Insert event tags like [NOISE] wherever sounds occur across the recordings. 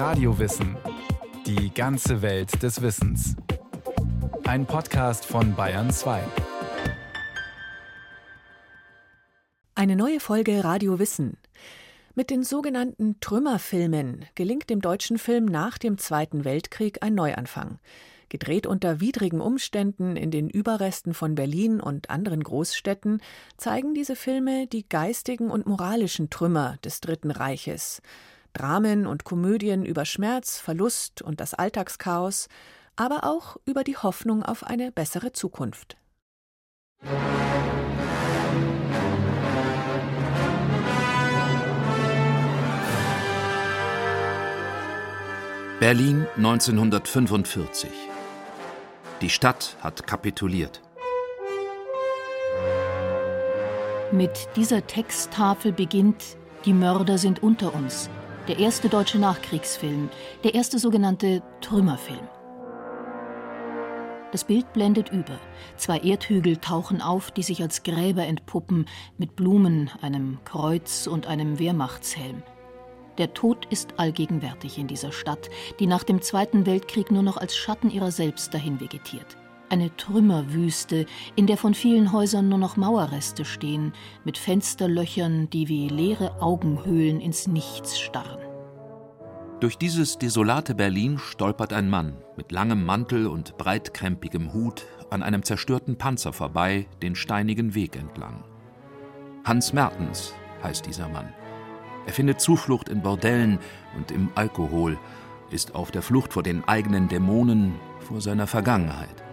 Radiowissen. Die ganze Welt des Wissens. Ein Podcast von Bayern 2. Eine neue Folge Radio Wissen. Mit den sogenannten Trümmerfilmen gelingt dem deutschen Film nach dem Zweiten Weltkrieg ein Neuanfang. Gedreht unter widrigen Umständen in den Überresten von Berlin und anderen Großstädten, zeigen diese Filme die geistigen und moralischen Trümmer des Dritten Reiches. Dramen und Komödien über Schmerz, Verlust und das Alltagschaos, aber auch über die Hoffnung auf eine bessere Zukunft. Berlin 1945 die Stadt hat kapituliert. Mit dieser Texttafel beginnt Die Mörder sind unter uns, der erste deutsche Nachkriegsfilm, der erste sogenannte Trümmerfilm. Das Bild blendet über. Zwei Erdhügel tauchen auf, die sich als Gräber entpuppen, mit Blumen, einem Kreuz und einem Wehrmachtshelm. Der Tod ist allgegenwärtig in dieser Stadt, die nach dem Zweiten Weltkrieg nur noch als Schatten ihrer selbst dahin vegetiert. Eine Trümmerwüste, in der von vielen Häusern nur noch Mauerreste stehen, mit Fensterlöchern, die wie leere Augenhöhlen ins Nichts starren. Durch dieses desolate Berlin stolpert ein Mann mit langem Mantel und breitkrempigem Hut an einem zerstörten Panzer vorbei, den steinigen Weg entlang. Hans Mertens heißt dieser Mann. Er findet Zuflucht in Bordellen und im Alkohol, ist auf der Flucht vor den eigenen Dämonen, vor seiner Vergangenheit.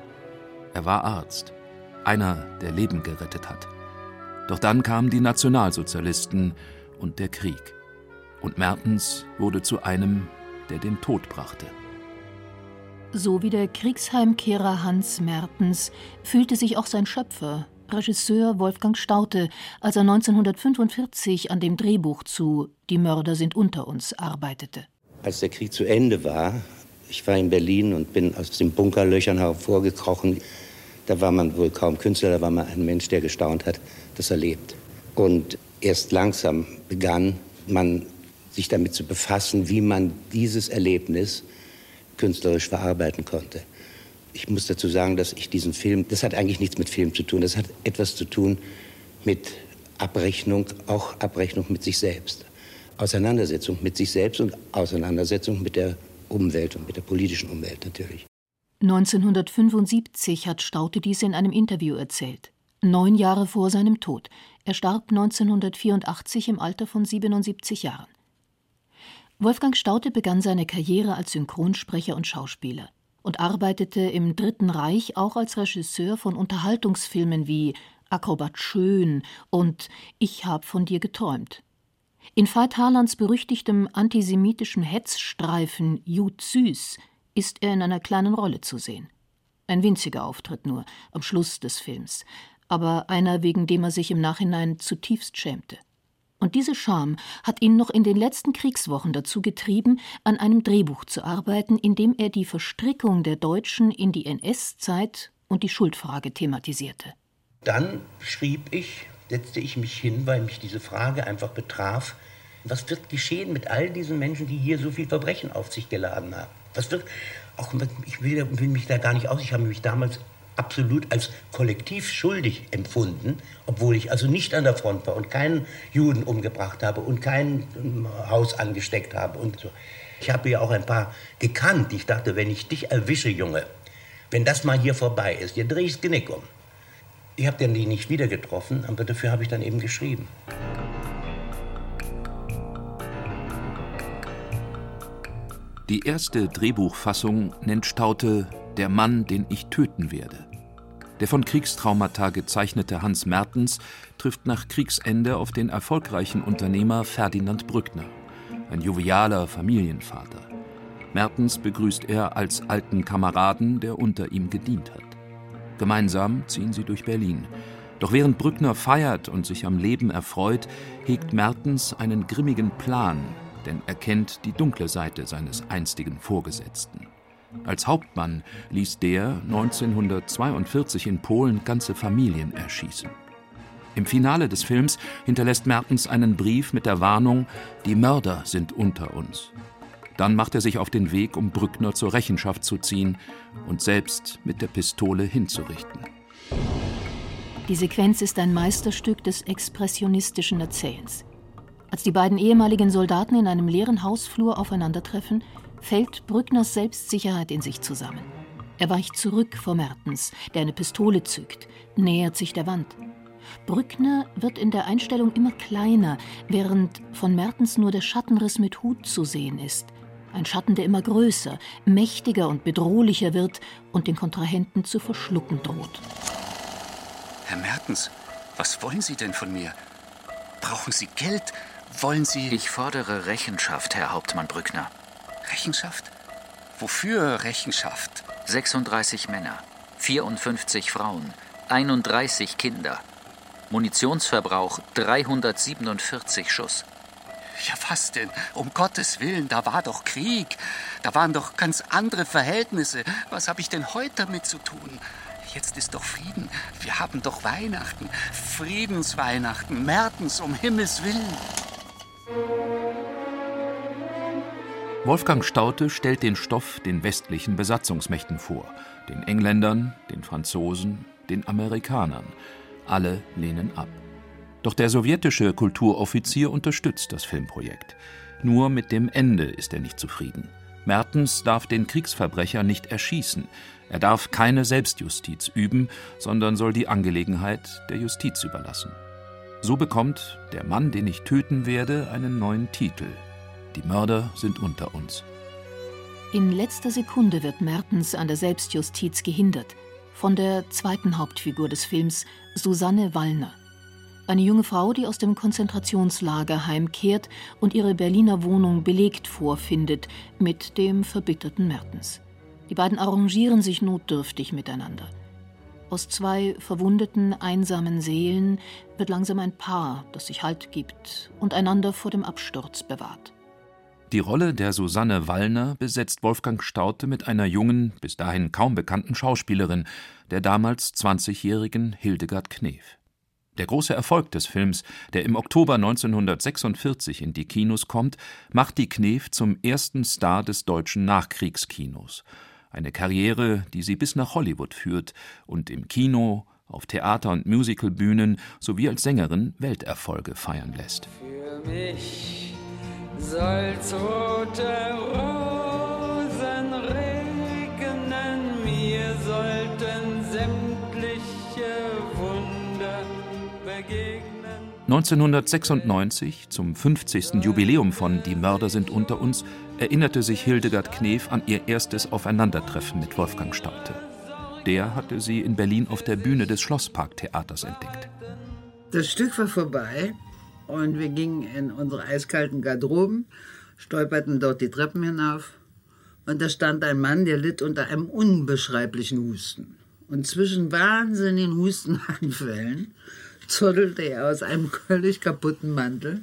Er war Arzt, einer, der Leben gerettet hat. Doch dann kamen die Nationalsozialisten und der Krieg. Und Mertens wurde zu einem, der den Tod brachte. So wie der Kriegsheimkehrer Hans Mertens fühlte sich auch sein Schöpfer, Regisseur Wolfgang Staute, als er 1945 an dem Drehbuch zu Die Mörder sind unter uns arbeitete. Als der Krieg zu Ende war, ich war in Berlin und bin aus den Bunkerlöchern hervorgekrochen. Da war man wohl kaum Künstler, da war man ein Mensch, der gestaunt hat, dass er lebt. Und erst langsam begann man sich damit zu befassen, wie man dieses Erlebnis künstlerisch verarbeiten konnte. Ich muss dazu sagen, dass ich diesen Film, das hat eigentlich nichts mit Film zu tun, das hat etwas zu tun mit Abrechnung, auch Abrechnung mit sich selbst. Auseinandersetzung mit sich selbst und Auseinandersetzung mit der Umwelt und mit der politischen Umwelt natürlich. 1975 hat Staute dies in einem Interview erzählt. Neun Jahre vor seinem Tod. Er starb 1984 im Alter von 77 Jahren. Wolfgang Staute begann seine Karriere als Synchronsprecher und Schauspieler und arbeitete im Dritten Reich auch als Regisseur von Unterhaltungsfilmen wie Akrobat Schön und Ich hab von dir geträumt. In Veit Harlands berüchtigtem antisemitischen Hetzstreifen Jud Süß ist er in einer kleinen Rolle zu sehen. Ein winziger Auftritt nur, am Schluss des Films, aber einer, wegen dem er sich im Nachhinein zutiefst schämte. Und diese Scham hat ihn noch in den letzten Kriegswochen dazu getrieben, an einem Drehbuch zu arbeiten, in dem er die Verstrickung der Deutschen in die NS-Zeit und die Schuldfrage thematisierte. Dann schrieb ich, setzte ich mich hin, weil mich diese Frage einfach betraf, was wird geschehen mit all diesen Menschen, die hier so viel Verbrechen auf sich geladen haben? Was wird, auch ich will, will mich da gar nicht aus, ich habe mich damals absolut als kollektiv schuldig empfunden, obwohl ich also nicht an der Front war und keinen Juden umgebracht habe und kein ähm, Haus angesteckt habe und so. Ich habe ja auch ein paar gekannt. Ich dachte, wenn ich dich erwische, Junge, wenn das mal hier vorbei ist, dir drehe ich das Genick um. Ich habe den nicht wieder getroffen, aber dafür habe ich dann eben geschrieben. Die erste Drehbuchfassung nennt Staute Der Mann, den ich töten werde. Der von Kriegstraumata gezeichnete Hans Mertens trifft nach Kriegsende auf den erfolgreichen Unternehmer Ferdinand Brückner, ein jovialer Familienvater. Mertens begrüßt er als alten Kameraden, der unter ihm gedient hat. Gemeinsam ziehen sie durch Berlin. Doch während Brückner feiert und sich am Leben erfreut, hegt Mertens einen grimmigen Plan, denn er kennt die dunkle Seite seines einstigen Vorgesetzten. Als Hauptmann ließ der 1942 in Polen ganze Familien erschießen. Im Finale des Films hinterlässt Mertens einen Brief mit der Warnung, die Mörder sind unter uns. Dann macht er sich auf den Weg, um Brückner zur Rechenschaft zu ziehen und selbst mit der Pistole hinzurichten. Die Sequenz ist ein Meisterstück des expressionistischen Erzählens. Als die beiden ehemaligen Soldaten in einem leeren Hausflur aufeinandertreffen, fällt Brückners Selbstsicherheit in sich zusammen. Er weicht zurück vor Mertens, der eine Pistole zückt, nähert sich der Wand. Brückner wird in der Einstellung immer kleiner, während von Mertens nur der Schattenriss mit Hut zu sehen ist. Ein Schatten, der immer größer, mächtiger und bedrohlicher wird und den Kontrahenten zu verschlucken droht. Herr Mertens, was wollen Sie denn von mir? Brauchen Sie Geld? Wollen Sie. Ich fordere Rechenschaft, Herr Hauptmann Brückner. Rechenschaft? Wofür Rechenschaft? 36 Männer, 54 Frauen, 31 Kinder. Munitionsverbrauch 347 Schuss. Ja, was denn? Um Gottes Willen, da war doch Krieg. Da waren doch ganz andere Verhältnisse. Was habe ich denn heute damit zu tun? Jetzt ist doch Frieden. Wir haben doch Weihnachten. Friedensweihnachten. Mertens, um Himmels Willen. Wolfgang Staudte stellt den Stoff den westlichen Besatzungsmächten vor. Den Engländern, den Franzosen, den Amerikanern. Alle lehnen ab. Doch der sowjetische Kulturoffizier unterstützt das Filmprojekt. Nur mit dem Ende ist er nicht zufrieden. Mertens darf den Kriegsverbrecher nicht erschießen. Er darf keine Selbstjustiz üben, sondern soll die Angelegenheit der Justiz überlassen. So bekommt Der Mann, den ich töten werde, einen neuen Titel. Die Mörder sind unter uns. In letzter Sekunde wird Mertens an der Selbstjustiz gehindert. Von der zweiten Hauptfigur des Films, Susanne Wallner. Eine junge Frau, die aus dem Konzentrationslager heimkehrt und ihre Berliner Wohnung belegt vorfindet mit dem verbitterten Mertens. Die beiden arrangieren sich notdürftig miteinander. Aus zwei verwundeten, einsamen Seelen wird langsam ein Paar, das sich Halt gibt und einander vor dem Absturz bewahrt. Die Rolle der Susanne Wallner besetzt Wolfgang Staudte mit einer jungen, bis dahin kaum bekannten Schauspielerin, der damals 20-jährigen Hildegard Knef. Der große Erfolg des Films, der im Oktober 1946 in die Kinos kommt, macht die Knef zum ersten Star des deutschen Nachkriegskinos. Eine Karriere, die sie bis nach Hollywood führt und im Kino, auf Theater- und Musicalbühnen sowie als Sängerin Welterfolge feiern lässt. Für mich soll tote Rosen regnen, mir sollten sämtliche Wunder begegnen. 1996, zum 50. Jubiläum von Die Mörder sind unter uns, erinnerte sich Hildegard Knef an ihr erstes Aufeinandertreffen mit Wolfgang Staudte. Der hatte sie in Berlin auf der Bühne des Schlossparktheaters entdeckt. Das Stück war vorbei und wir gingen in unsere eiskalten Garderoben, stolperten dort die Treppen hinauf. Und da stand ein Mann, der litt unter einem unbeschreiblichen Husten. Und zwischen wahnsinnigen Hustenanfällen [LAUGHS] zottelte er aus einem völlig kaputten Mantel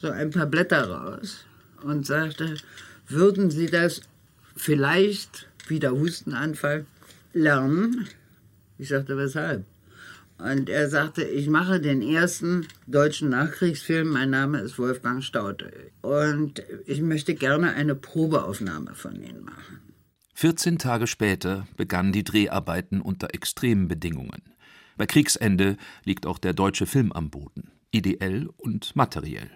so ein paar Blätter raus und sagte, würden Sie das vielleicht, wie der Hustenanfall, lernen? Ich sagte, weshalb? Und er sagte, ich mache den ersten deutschen Nachkriegsfilm. Mein Name ist Wolfgang Staudte. Und ich möchte gerne eine Probeaufnahme von Ihnen machen. 14 Tage später begannen die Dreharbeiten unter extremen Bedingungen. Bei Kriegsende liegt auch der deutsche Film am Boden, ideell und materiell.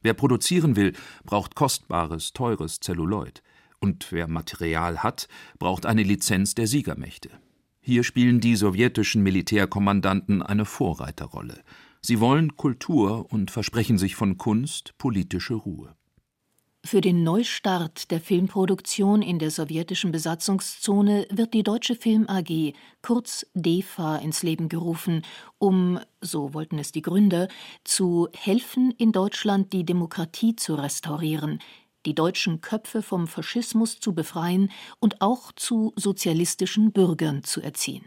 Wer produzieren will, braucht kostbares, teures Zelluloid. Und wer Material hat, braucht eine Lizenz der Siegermächte. Hier spielen die sowjetischen Militärkommandanten eine Vorreiterrolle. Sie wollen Kultur und versprechen sich von Kunst politische Ruhe. Für den Neustart der Filmproduktion in der sowjetischen Besatzungszone wird die Deutsche Film AG, kurz DEFA, ins Leben gerufen, um, so wollten es die Gründer, zu helfen, in Deutschland die Demokratie zu restaurieren, die deutschen Köpfe vom Faschismus zu befreien und auch zu sozialistischen Bürgern zu erziehen.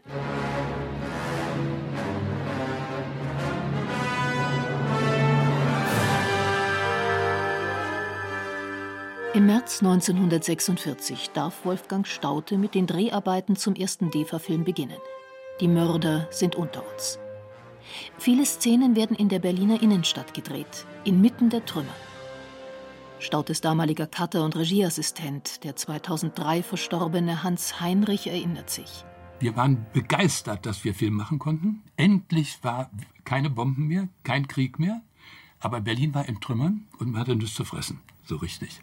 Im März 1946 darf Wolfgang Staudte mit den Dreharbeiten zum ersten DEFA-Film beginnen. Die Mörder sind unter uns. Viele Szenen werden in der Berliner Innenstadt gedreht, inmitten der Trümmer. Stautes damaliger Cutter und Regieassistent, der 2003 verstorbene Hans Heinrich, erinnert sich. Wir waren begeistert, dass wir Film machen konnten. Endlich war keine Bomben mehr, kein Krieg mehr. Aber Berlin war in Trümmern und man hatte nichts zu fressen, so richtig.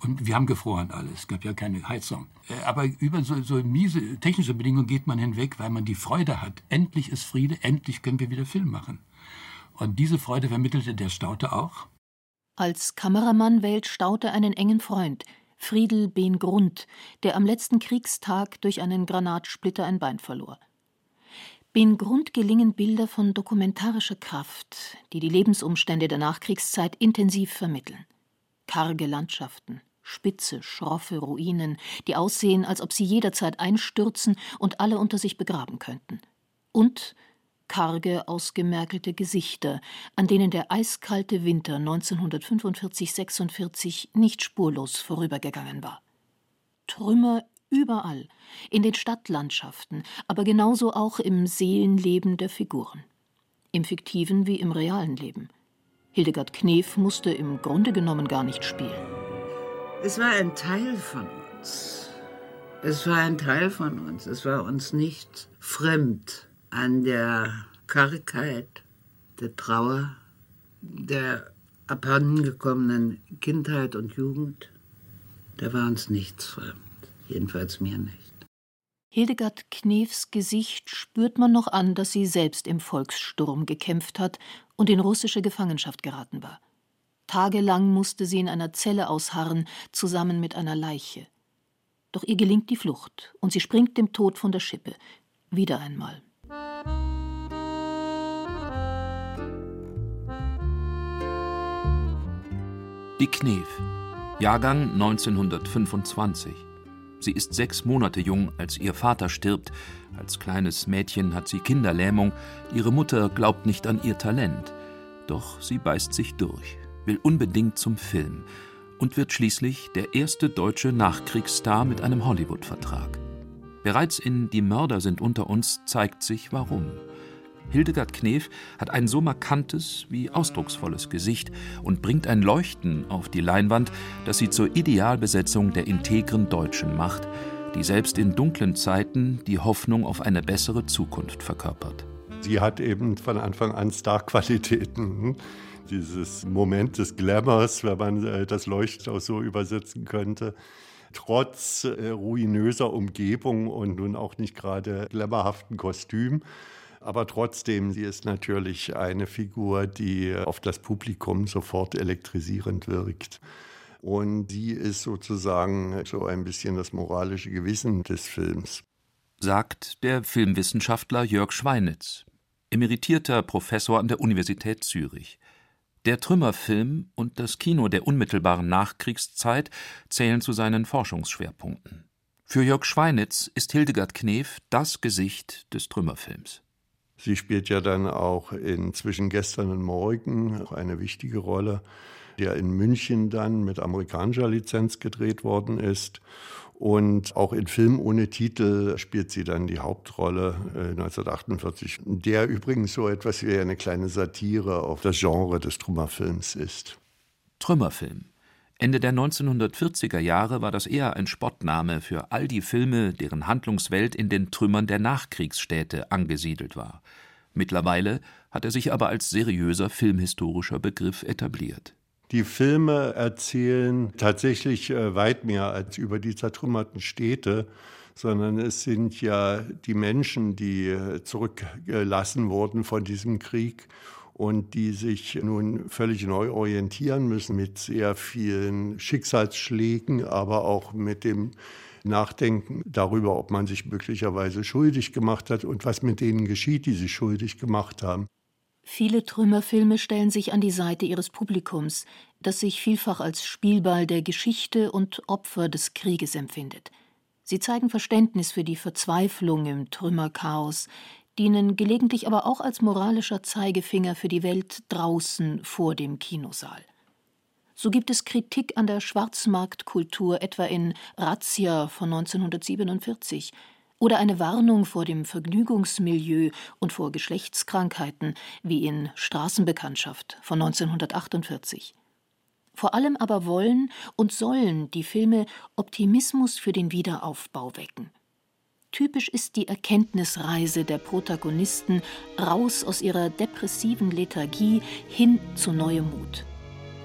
Und wir haben gefroren alles. Es gab ja keine Heizung. Äh, aber über so, so miese technische Bedingungen geht man hinweg, weil man die Freude hat. Endlich ist Friede, endlich können wir wieder Film machen. Und diese Freude vermittelte der Staute auch. Als Kameramann wählt Staute einen engen Freund, Friedel Ben Grund, der am letzten Kriegstag durch einen Granatsplitter ein Bein verlor. Ben Grund gelingen Bilder von dokumentarischer Kraft, die die Lebensumstände der Nachkriegszeit intensiv vermitteln. Karge Landschaften, spitze, schroffe Ruinen, die aussehen, als ob sie jederzeit einstürzen und alle unter sich begraben könnten. Und karge, ausgemergelte Gesichter, an denen der eiskalte Winter 1945-46 nicht spurlos vorübergegangen war. Trümmer überall, in den Stadtlandschaften, aber genauso auch im Seelenleben der Figuren. Im fiktiven wie im realen Leben. Hildegard Knef musste im Grunde genommen gar nicht spielen. Es war ein Teil von uns. Es war ein Teil von uns. Es war uns nicht fremd an der Kargheit, der Trauer, der abhandengekommenen Kindheit und Jugend, da war uns nichts fremd, jedenfalls mir nicht. Hildegard Knefs Gesicht spürt man noch an, dass sie selbst im Volkssturm gekämpft hat und in russische Gefangenschaft geraten war. Tagelang musste sie in einer Zelle ausharren, zusammen mit einer Leiche. Doch ihr gelingt die Flucht und sie springt dem Tod von der Schippe. Wieder einmal. Die Knef, Jahrgang 1925. Sie ist sechs Monate jung, als ihr Vater stirbt. Als kleines Mädchen hat sie Kinderlähmung. Ihre Mutter glaubt nicht an ihr Talent. Doch sie beißt sich durch, will unbedingt zum Film und wird schließlich der erste deutsche Nachkriegsstar mit einem Hollywood-Vertrag. Bereits in Die Mörder sind unter uns zeigt sich warum. Hildegard Knef hat ein so markantes wie ausdrucksvolles Gesicht und bringt ein Leuchten auf die Leinwand, das sie zur Idealbesetzung der integren Deutschen macht, die selbst in dunklen Zeiten die Hoffnung auf eine bessere Zukunft verkörpert. Sie hat eben von Anfang an Starqualitäten. Hm? Dieses Moment des Glamours, wenn man äh, das Leuchten auch so übersetzen könnte trotz äh, ruinöser Umgebung und nun auch nicht gerade glamourhaften Kostüm. Aber trotzdem, sie ist natürlich eine Figur, die auf das Publikum sofort elektrisierend wirkt. Und sie ist sozusagen so ein bisschen das moralische Gewissen des Films. Sagt der Filmwissenschaftler Jörg Schweinitz, emeritierter Professor an der Universität Zürich. Der Trümmerfilm und das Kino der unmittelbaren Nachkriegszeit zählen zu seinen Forschungsschwerpunkten. Für Jörg Schweinitz ist Hildegard Knef das Gesicht des Trümmerfilms. Sie spielt ja dann auch in Zwischen gestern und morgen eine wichtige Rolle, der in München dann mit amerikanischer Lizenz gedreht worden ist. Und auch in Film ohne Titel spielt sie dann die Hauptrolle äh, 1948, der übrigens so etwas wie eine kleine Satire auf das Genre des Trümmerfilms ist. Trümmerfilm. Ende der 1940er Jahre war das eher ein Spottname für all die Filme, deren Handlungswelt in den Trümmern der Nachkriegsstädte angesiedelt war. Mittlerweile hat er sich aber als seriöser filmhistorischer Begriff etabliert. Die Filme erzählen tatsächlich äh, weit mehr als über die zertrümmerten Städte, sondern es sind ja die Menschen, die äh, zurückgelassen wurden von diesem Krieg und die sich nun völlig neu orientieren müssen mit sehr vielen Schicksalsschlägen, aber auch mit dem Nachdenken darüber, ob man sich möglicherweise schuldig gemacht hat und was mit denen geschieht, die sich schuldig gemacht haben. Viele Trümmerfilme stellen sich an die Seite ihres Publikums, das sich vielfach als Spielball der Geschichte und Opfer des Krieges empfindet. Sie zeigen Verständnis für die Verzweiflung im Trümmerchaos, dienen gelegentlich aber auch als moralischer Zeigefinger für die Welt draußen vor dem Kinosaal. So gibt es Kritik an der Schwarzmarktkultur etwa in Razzia von 1947 oder eine Warnung vor dem Vergnügungsmilieu und vor Geschlechtskrankheiten wie in Straßenbekanntschaft von 1948. Vor allem aber wollen und sollen die Filme Optimismus für den Wiederaufbau wecken. Typisch ist die Erkenntnisreise der Protagonisten raus aus ihrer depressiven Lethargie hin zu neuem Mut.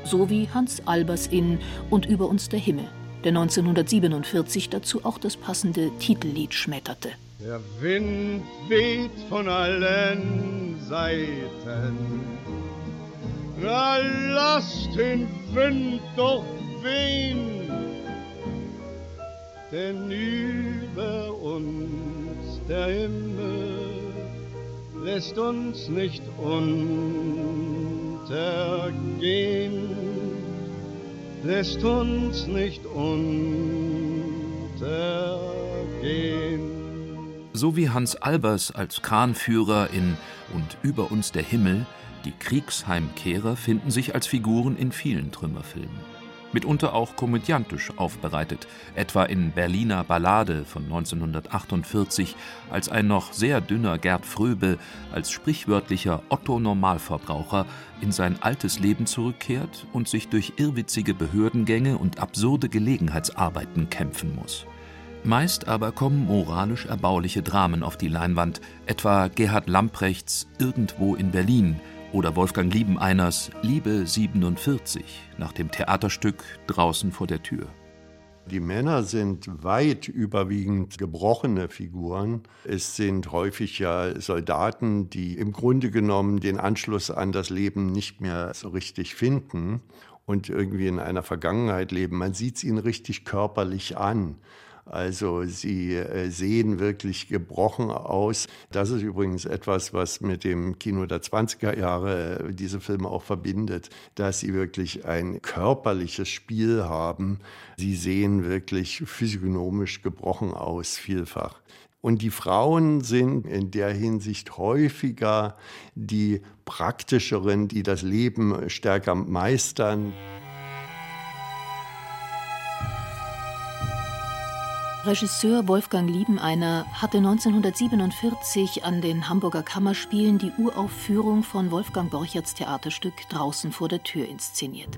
So wie Hans Albers in Und über uns der Himmel, der 1947 dazu auch das passende Titellied schmetterte. Der Wind weht von allen Seiten. Na, lass den Wind doch wehen, denn über uns der Himmel lässt uns nicht untergehen, lässt uns nicht untergehen. So wie Hans Albers als Kranführer in Und über uns der Himmel, die Kriegsheimkehrer finden sich als Figuren in vielen Trümmerfilmen. Mitunter auch komödiantisch aufbereitet, etwa in Berliner Ballade von 1948, als ein noch sehr dünner Gerd Fröbe als sprichwörtlicher Otto Normalverbraucher in sein altes Leben zurückkehrt und sich durch irrwitzige Behördengänge und absurde Gelegenheitsarbeiten kämpfen muss. Meist aber kommen moralisch erbauliche Dramen auf die Leinwand, etwa Gerhard Lamprechts Irgendwo in Berlin oder Wolfgang Liebeneiners Liebe 47 nach dem Theaterstück Draußen vor der Tür. Die Männer sind weit überwiegend gebrochene Figuren. Es sind häufig ja Soldaten, die im Grunde genommen den Anschluss an das Leben nicht mehr so richtig finden und irgendwie in einer Vergangenheit leben. Man sieht es ihnen richtig körperlich an. Also sie äh, sehen wirklich gebrochen aus. Das ist übrigens etwas, was mit dem Kino der 20er Jahre äh, diese Filme auch verbindet, dass sie wirklich ein körperliches Spiel haben. Sie sehen wirklich physiognomisch gebrochen aus, vielfach. Und die Frauen sind in der Hinsicht häufiger die praktischeren, die das Leben stärker meistern. Regisseur Wolfgang Liebeneiner hatte 1947 an den Hamburger Kammerspielen die Uraufführung von Wolfgang Borcherts Theaterstück Draußen vor der Tür inszeniert.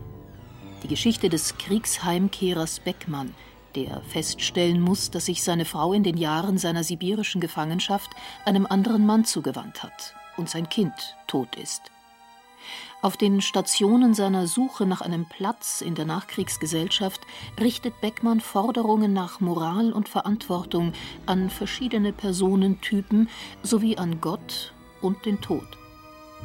Die Geschichte des Kriegsheimkehrers Beckmann, der feststellen muss, dass sich seine Frau in den Jahren seiner sibirischen Gefangenschaft einem anderen Mann zugewandt hat und sein Kind tot ist. Auf den Stationen seiner Suche nach einem Platz in der Nachkriegsgesellschaft richtet Beckmann Forderungen nach Moral und Verantwortung an verschiedene Personentypen sowie an Gott und den Tod.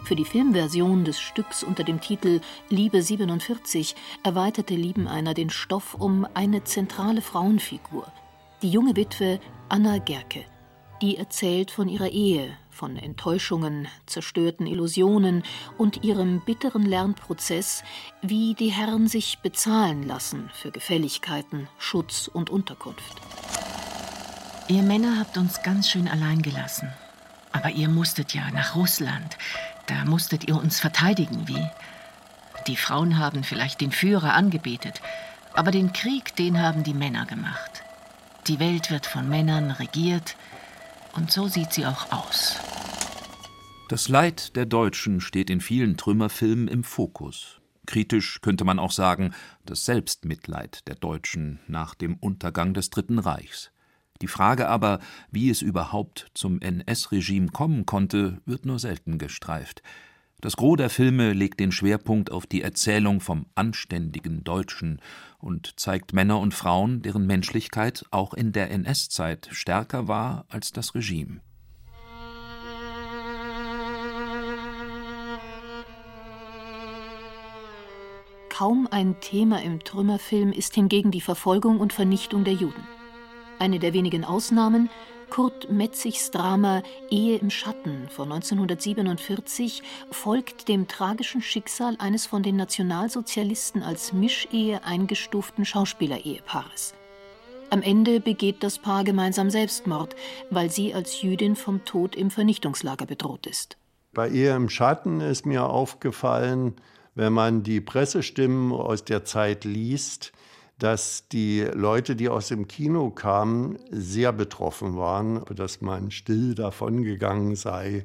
Für die Filmversion des Stücks unter dem Titel Liebe 47 erweiterte Liebeneiner den Stoff um eine zentrale Frauenfigur, die junge Witwe Anna Gerke. Die erzählt von ihrer Ehe, von Enttäuschungen, zerstörten Illusionen und ihrem bitteren Lernprozess, wie die Herren sich bezahlen lassen für Gefälligkeiten, Schutz und Unterkunft. Ihr Männer habt uns ganz schön allein gelassen. Aber ihr musstet ja nach Russland. Da musstet ihr uns verteidigen, wie? Die Frauen haben vielleicht den Führer angebetet, aber den Krieg, den haben die Männer gemacht. Die Welt wird von Männern regiert, und so sieht sie auch aus. Das Leid der Deutschen steht in vielen Trümmerfilmen im Fokus. Kritisch könnte man auch sagen, das Selbstmitleid der Deutschen nach dem Untergang des Dritten Reichs. Die Frage aber, wie es überhaupt zum NS-Regime kommen konnte, wird nur selten gestreift. Das Gros der Filme legt den Schwerpunkt auf die Erzählung vom anständigen Deutschen und zeigt Männer und Frauen, deren Menschlichkeit auch in der NS-Zeit stärker war als das Regime. Kaum ein Thema im Trümmerfilm ist hingegen die Verfolgung und Vernichtung der Juden. Eine der wenigen Ausnahmen, Kurt Metzigs Drama Ehe im Schatten von 1947, folgt dem tragischen Schicksal eines von den Nationalsozialisten als Mischehe eingestuften Schauspieleehepaares. Am Ende begeht das Paar gemeinsam Selbstmord, weil sie als Jüdin vom Tod im Vernichtungslager bedroht ist. Bei Ehe im Schatten ist mir aufgefallen, wenn man die Pressestimmen aus der Zeit liest, dass die Leute, die aus dem Kino kamen, sehr betroffen waren, dass man still davongegangen sei.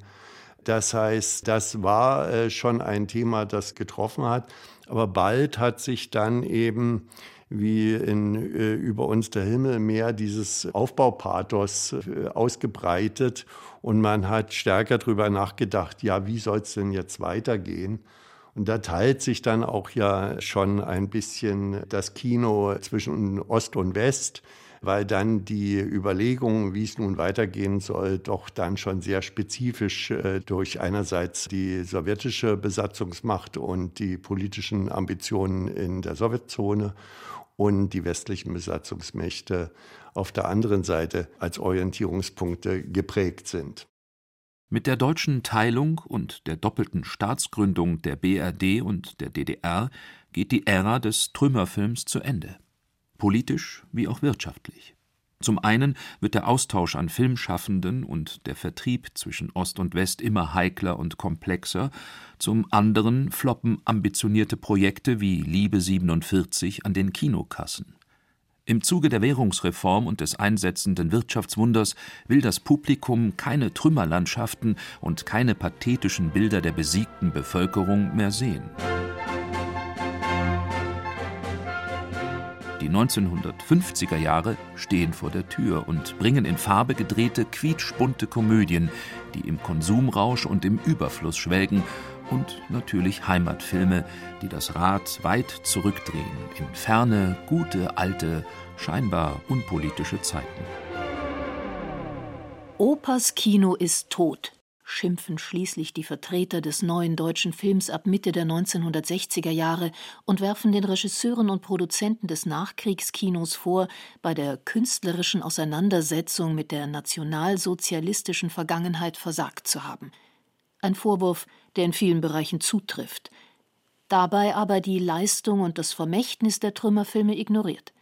Das heißt, das war äh, schon ein Thema, das getroffen hat. Aber bald hat sich dann eben wie in äh, Über uns der Himmel mehr dieses Aufbaupathos äh, ausgebreitet und man hat stärker darüber nachgedacht, ja, wie soll es denn jetzt weitergehen? Und da teilt sich dann auch ja schon ein bisschen das Kino zwischen Ost und West weil dann die Überlegungen, wie es nun weitergehen soll, doch dann schon sehr spezifisch äh, durch einerseits die sowjetische Besatzungsmacht und die politischen Ambitionen in der Sowjetzone und die westlichen Besatzungsmächte auf der anderen Seite als Orientierungspunkte geprägt sind. Mit der deutschen Teilung und der doppelten Staatsgründung der BRD und der DDR geht die Ära des Trümmerfilms zu Ende. Politisch wie auch wirtschaftlich. Zum einen wird der Austausch an Filmschaffenden und der Vertrieb zwischen Ost und West immer heikler und komplexer, zum anderen floppen ambitionierte Projekte wie Liebe 47 an den Kinokassen. Im Zuge der Währungsreform und des einsetzenden Wirtschaftswunders will das Publikum keine Trümmerlandschaften und keine pathetischen Bilder der besiegten Bevölkerung mehr sehen. Die 1950er Jahre stehen vor der Tür und bringen in Farbe gedrehte, quietschbunte Komödien, die im Konsumrausch und im Überfluss schwelgen, und natürlich Heimatfilme, die das Rad weit zurückdrehen in ferne, gute, alte, scheinbar unpolitische Zeiten. Opas Kino ist tot schimpfen schließlich die Vertreter des neuen deutschen Films ab Mitte der 1960er Jahre und werfen den Regisseuren und Produzenten des Nachkriegskinos vor, bei der künstlerischen Auseinandersetzung mit der nationalsozialistischen Vergangenheit versagt zu haben. Ein Vorwurf, der in vielen Bereichen zutrifft, dabei aber die Leistung und das Vermächtnis der Trümmerfilme ignoriert.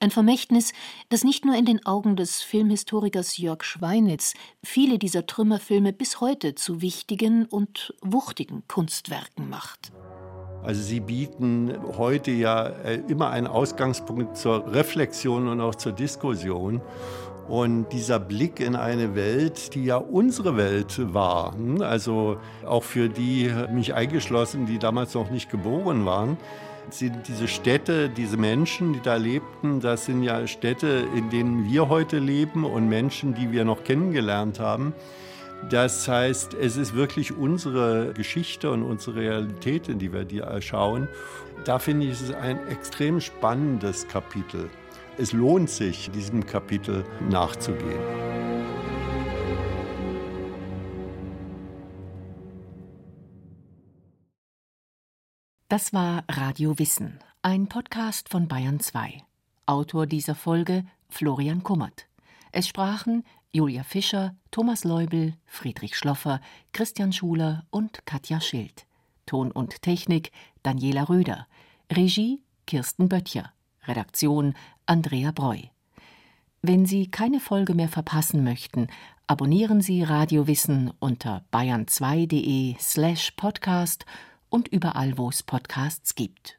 Ein Vermächtnis, das nicht nur in den Augen des Filmhistorikers Jörg Schweinitz viele dieser Trümmerfilme bis heute zu wichtigen und wuchtigen Kunstwerken macht. Also sie bieten heute ja äh, immer einen Ausgangspunkt zur Reflexion und auch zur Diskussion. Und dieser Blick in eine Welt, die ja unsere Welt war, hm, also auch für die, mich eingeschlossen, die damals noch nicht geboren waren, sind diese Städte, diese Menschen, die da lebten, das sind ja Städte, in denen wir heute leben und Menschen, die wir noch kennengelernt haben. Das heißt, es ist wirklich unsere Geschichte und unsere Realität, in die wir die schauen. Da finde ich es ein extrem spannendes Kapitel. Es lohnt sich, diesem Kapitel nachzugehen. Das war Radio Wissen, ein Podcast von Bayern 2. Autor dieser Folge Florian Kummert. Es sprachen Julia Fischer, Thomas Leubel, Friedrich Schloffer, Christian Schuler und Katja Schild. Ton und Technik Daniela Röder. Regie Kirsten Böttcher. Redaktion Andrea Breu. Wenn Sie keine Folge mehr verpassen möchten, abonnieren Sie Radio Wissen unter bayern2.de slash podcast und überall, wo es Podcasts gibt.